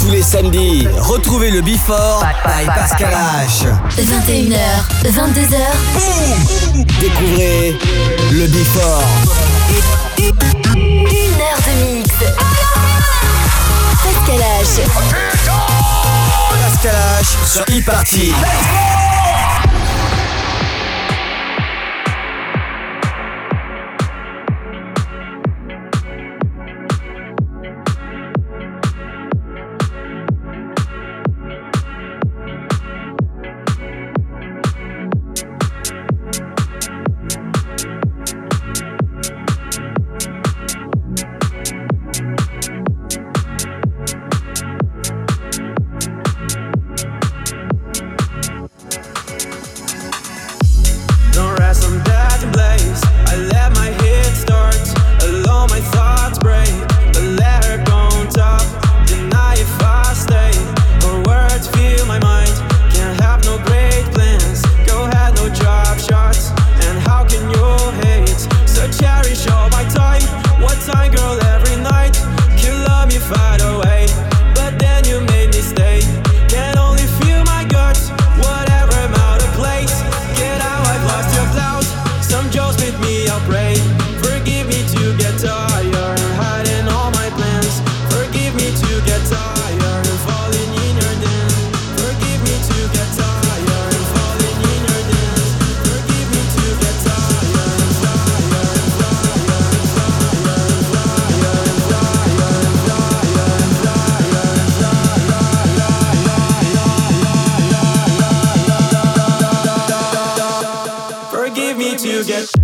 Tous les samedis, retrouvez le Before by Pascal H. 21h, 22h. Découvrez le Before. Une heure de mix. Pascal H. Pascal H sur e-party. you get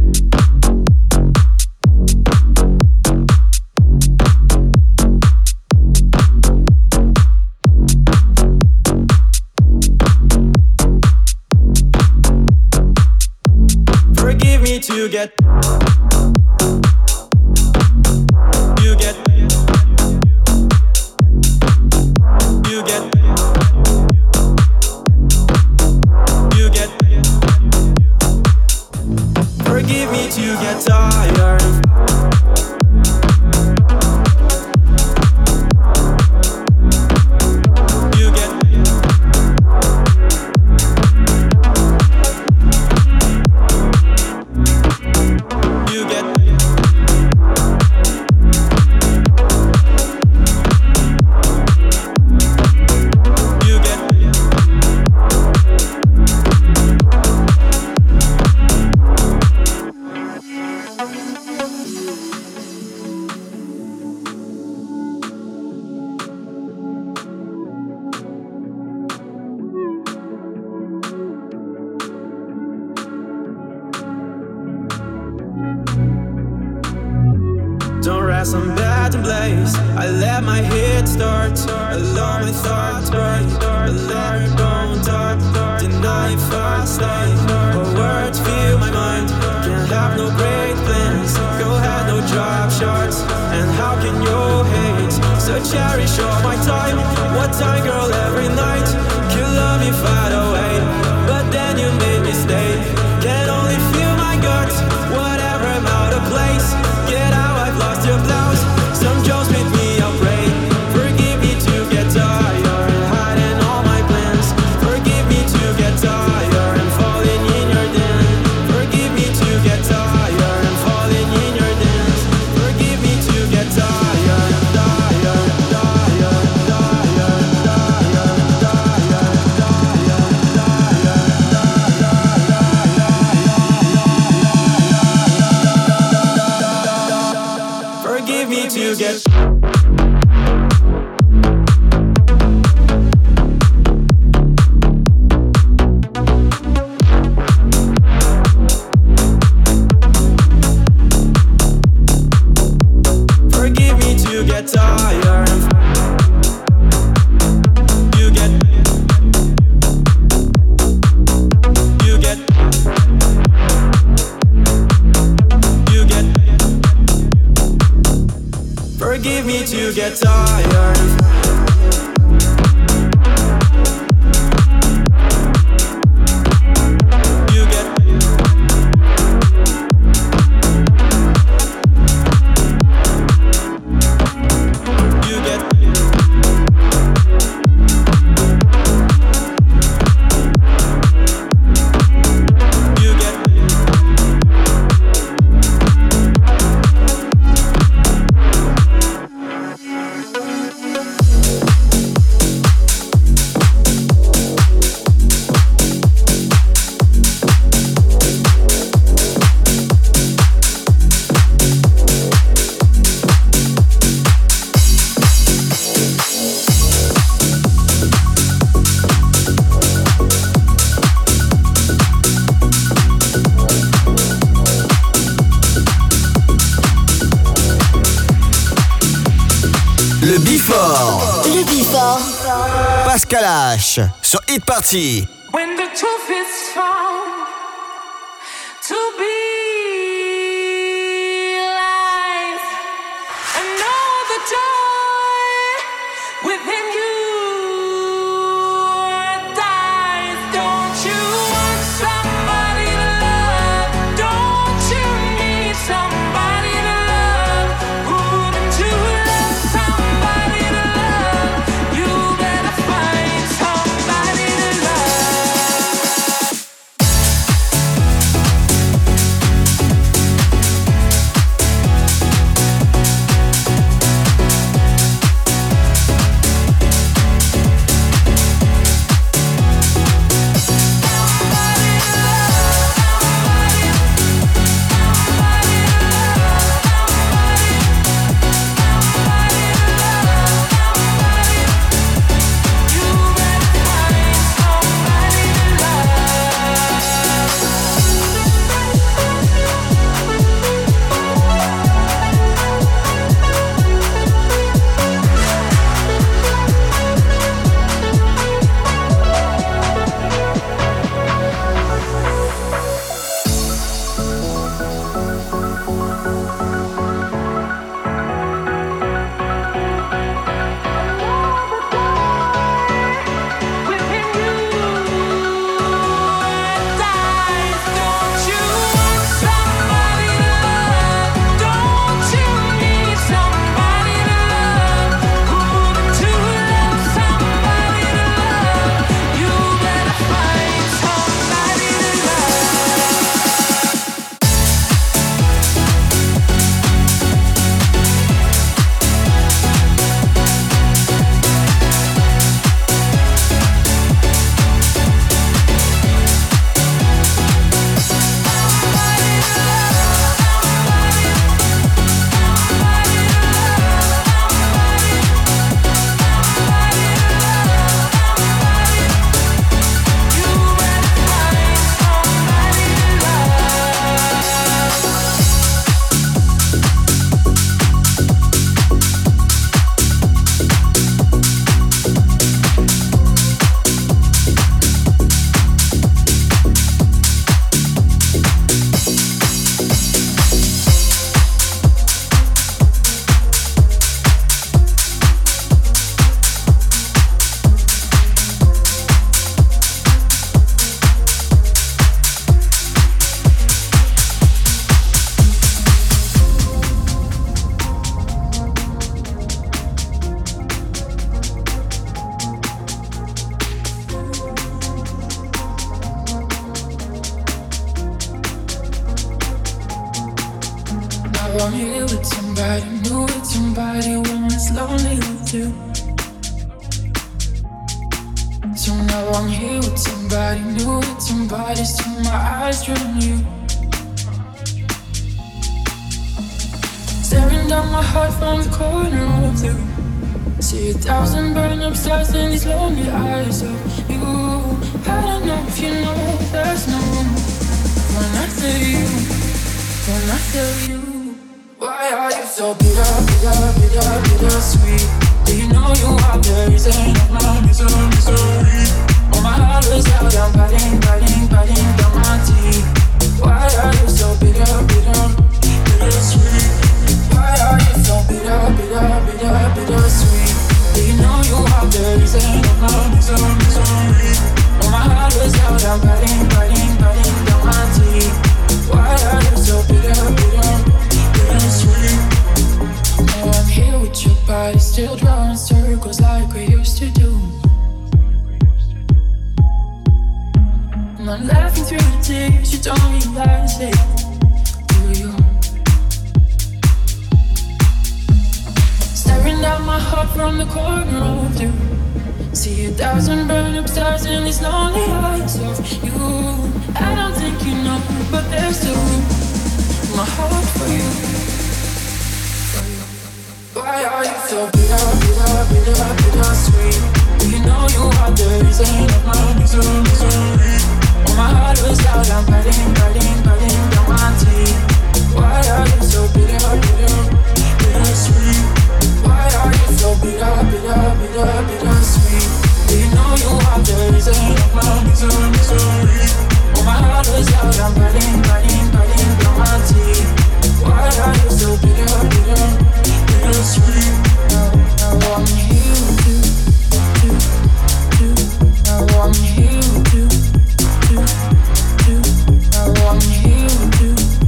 H sur Hit Party. When the truth is found to be out so my heart was out, I'm biting, biting, biting down my teeth. Why are you so bitter, bitter, bitter sweet? Now I'm here with your body, still drawing circles like we used to do. I'm laughing through the tears, you don't realize it. Tearing down my heart from the corner of the room. See a thousand burn up stars in these lonely eyes of you. I don't think you know, but there's still two. My heart for you. Why are you so bitter, bitter, bitter, bitter sweet? You know you are the reason of my misery. Oh my heart was out, I'm biting, biting, biting down my teeth. Why are you so bitter, bitter, bitter sweet? So bigger, bigger, sweet. Do you know you are my misery. Oh, my heart is out, I'm burning, burning, burning, my teeth. Why are you so sweet? Now, now I'm. Now I'm. Now I'm you.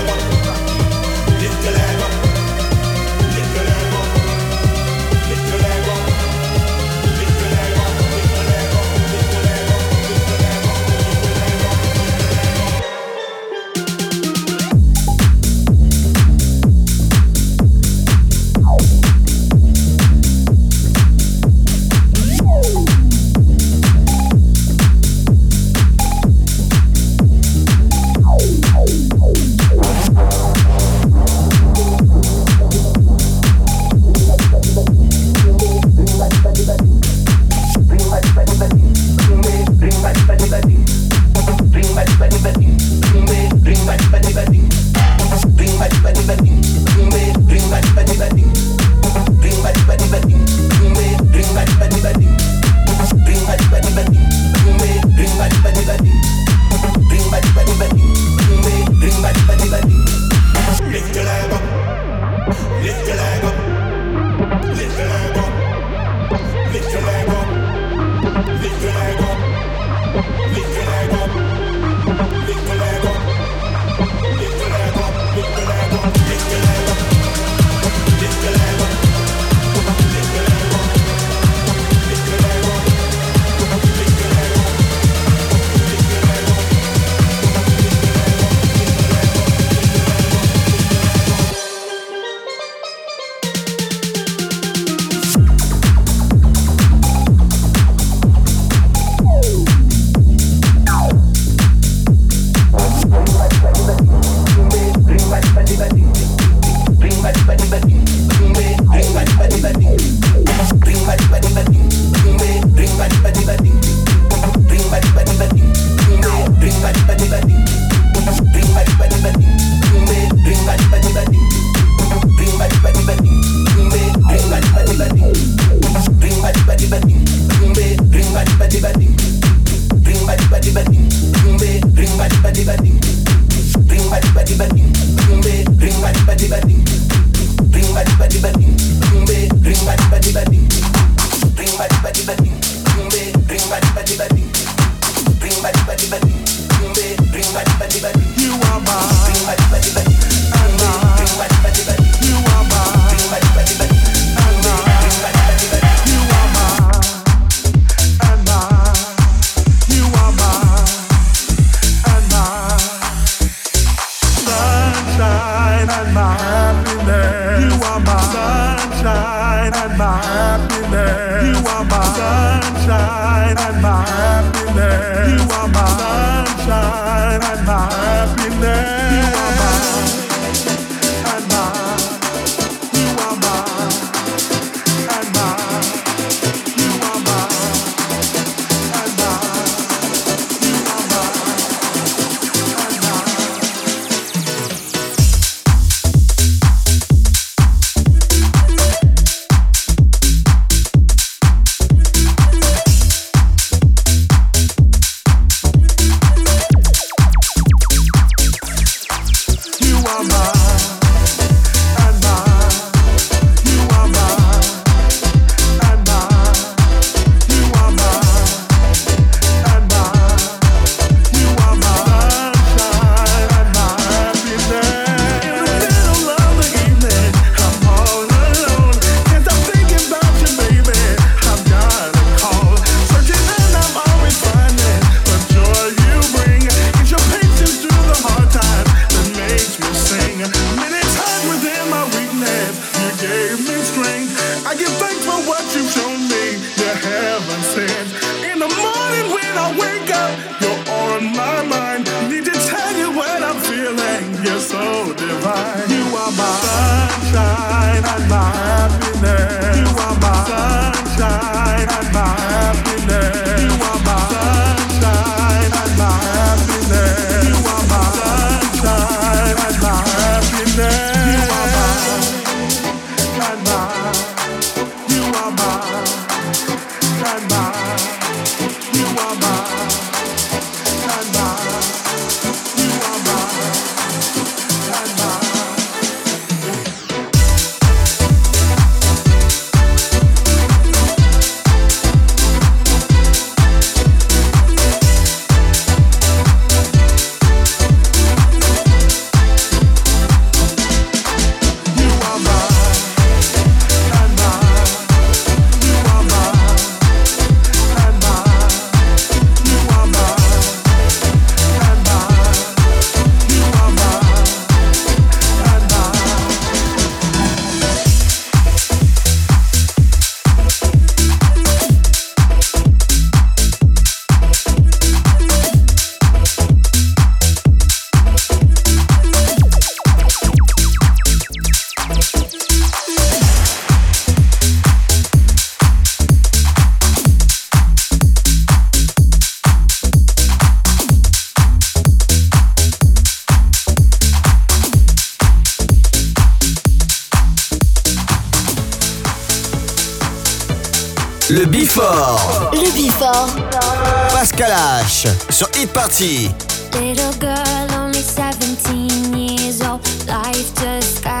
fort. Pascal H sur Hit Party. Little girl, only 17 years old. Life just got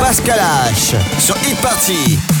Pascal H. Sur Hit Party.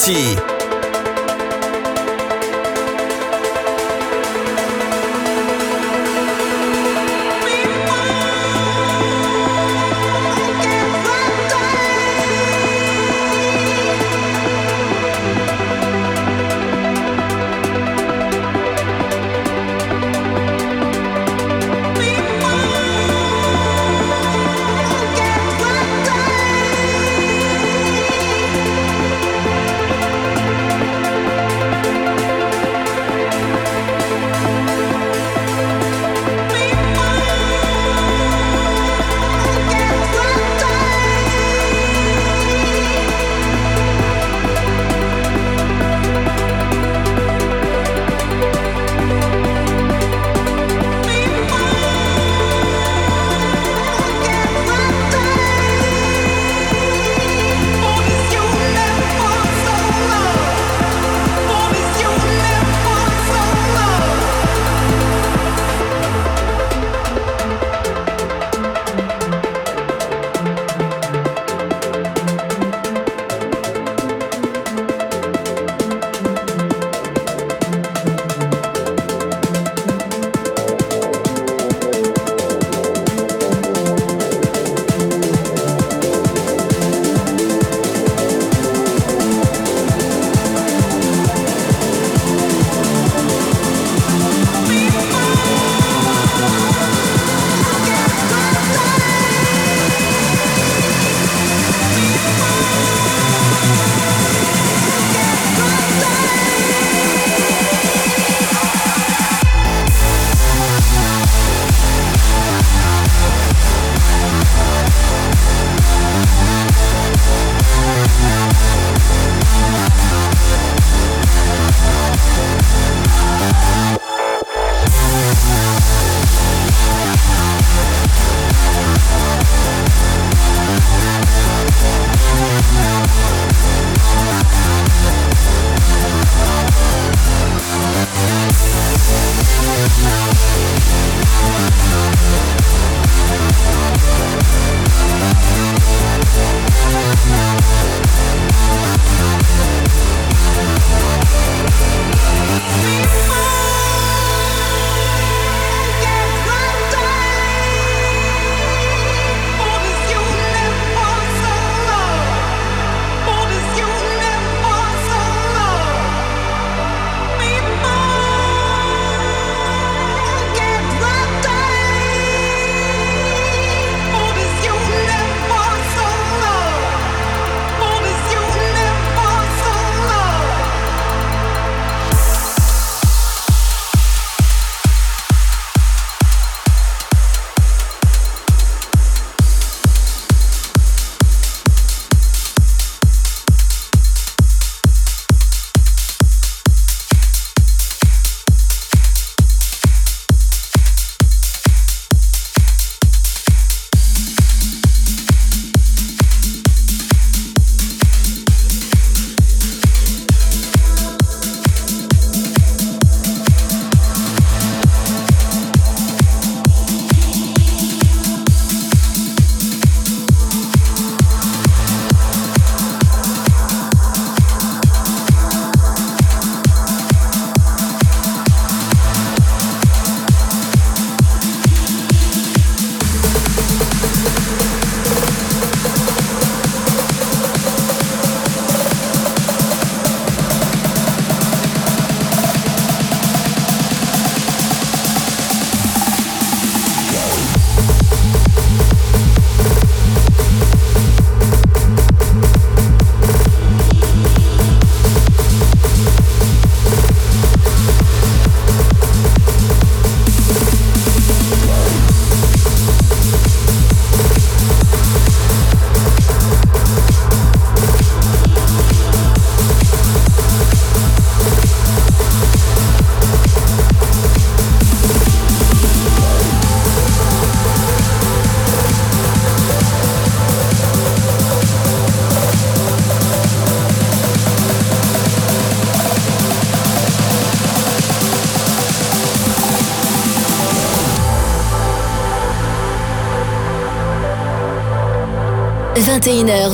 Party.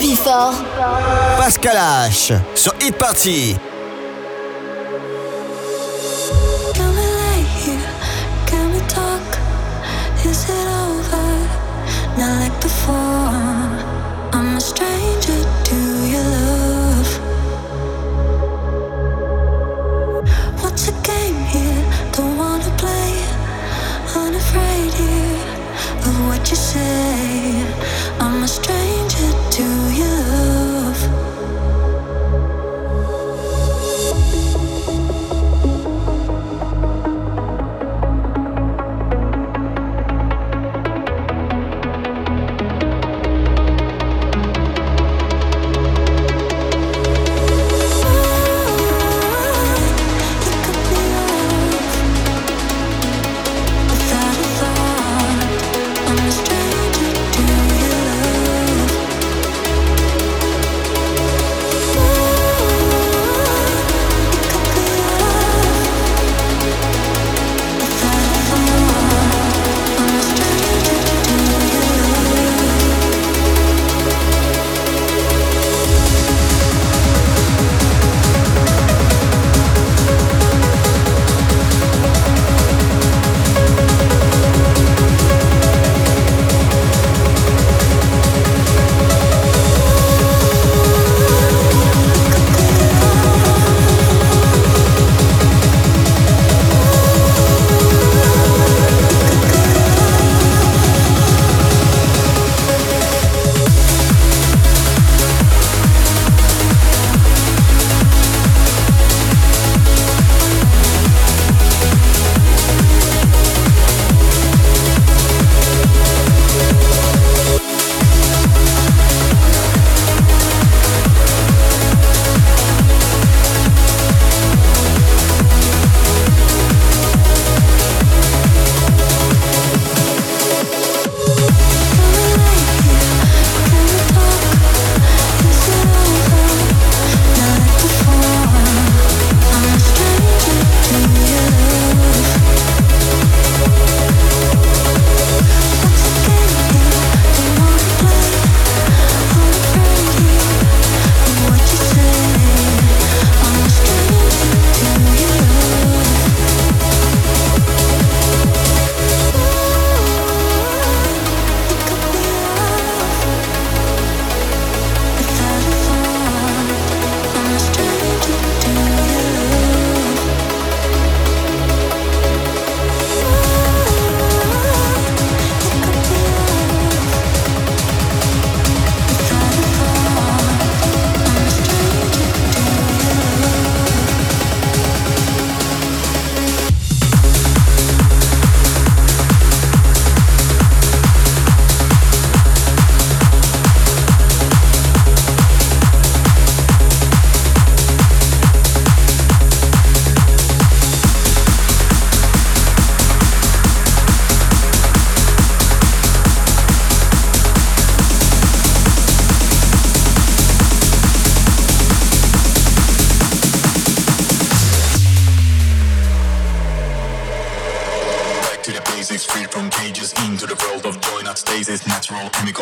Le Bifort. Pascal H. Sur Hit Party.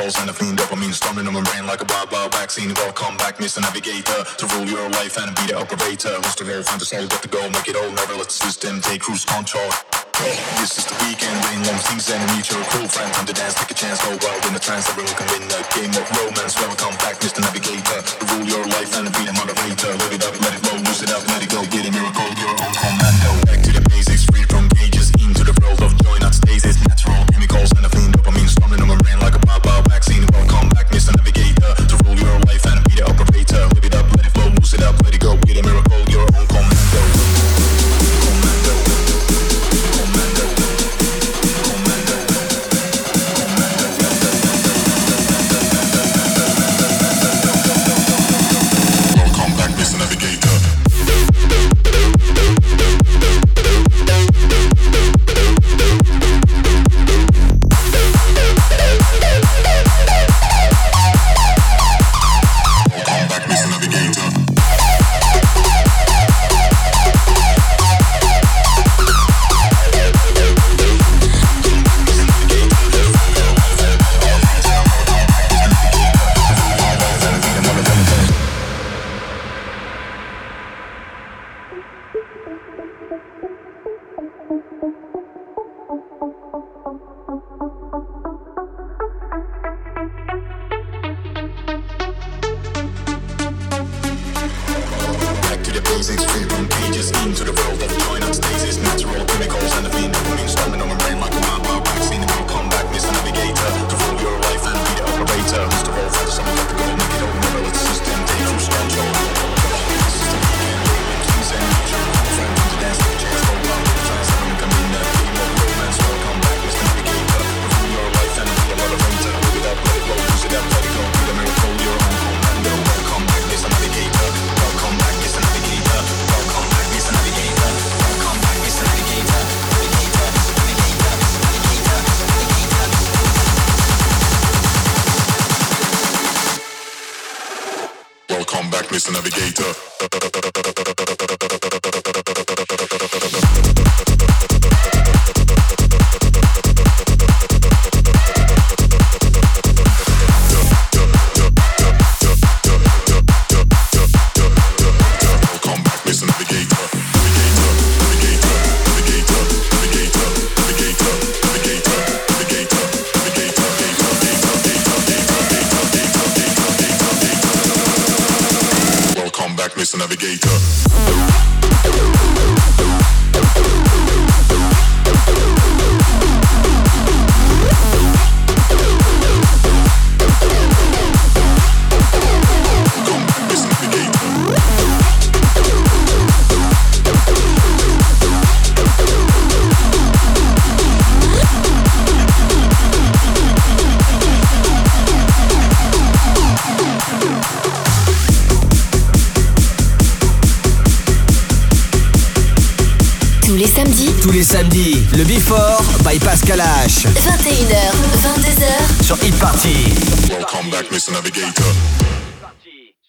balls and a fiend dopamine storming on my brain like a bob bob vaccine. Welcome back, Mr. Navigator, to rule your life and be the operator. Who's the very fantasy, got to go, make it all, never let the system take cruise control. This is the weekend, rain long things and meet your cool friend. Time to dance, take a chance, go wild in the trance. Everyone can win a game of romance. Welcome back, Mr. Navigator. Rule your life and be the moderator. Live it up, let it go, lose it up, let it go. Get a miracle, your own commando. Back to the basics. Come music driven pages into the world of